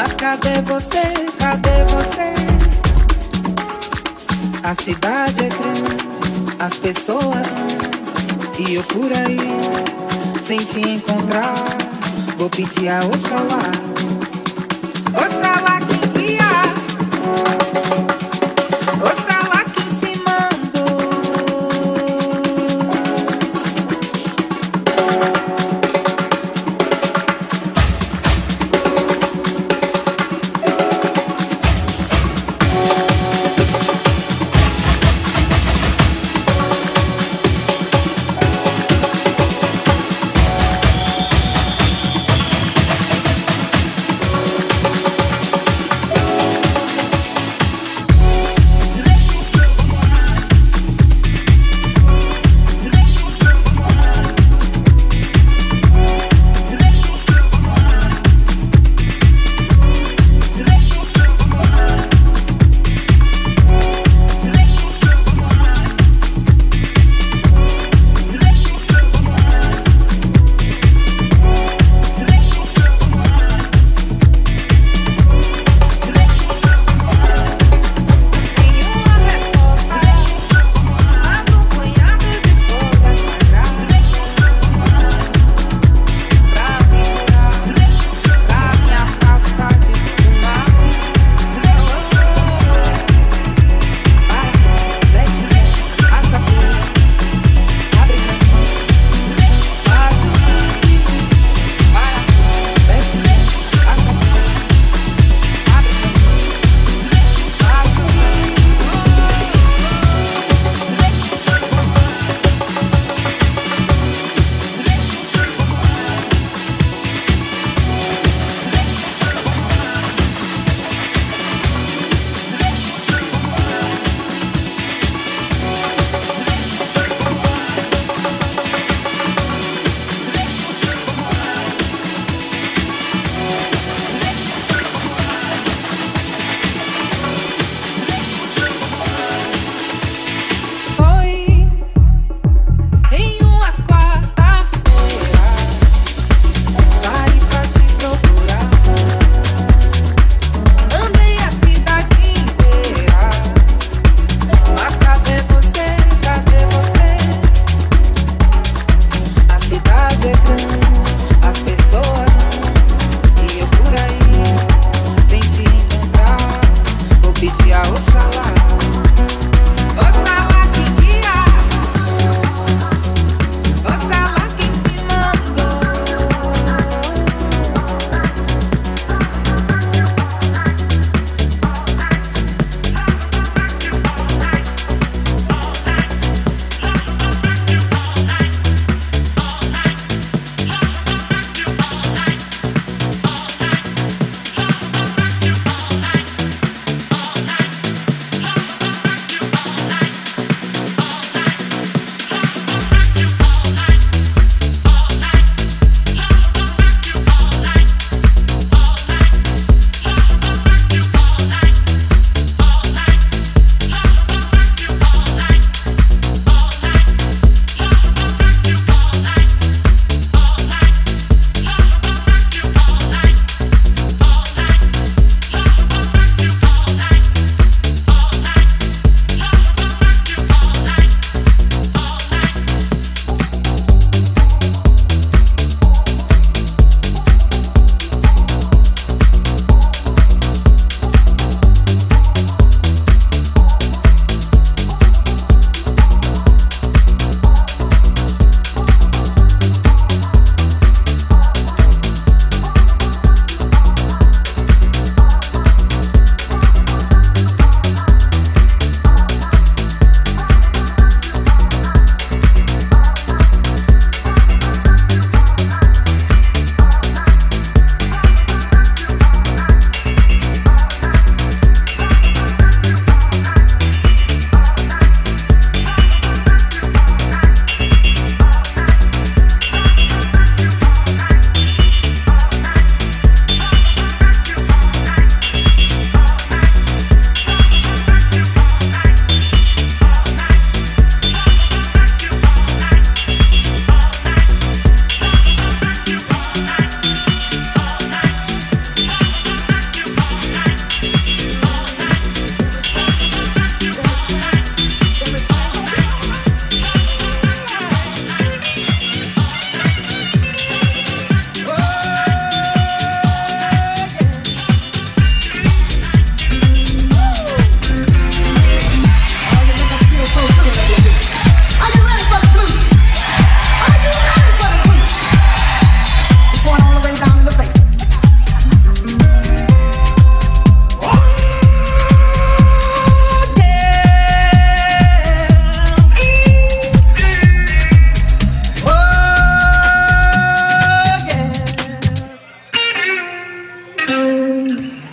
Mas ah, cadê você? Cadê você? A cidade é grande, as pessoas grandes, e eu por aí, sem te encontrar, vou pedir a Oxalá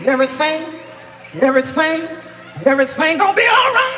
Everything, everything, everything gonna be all right.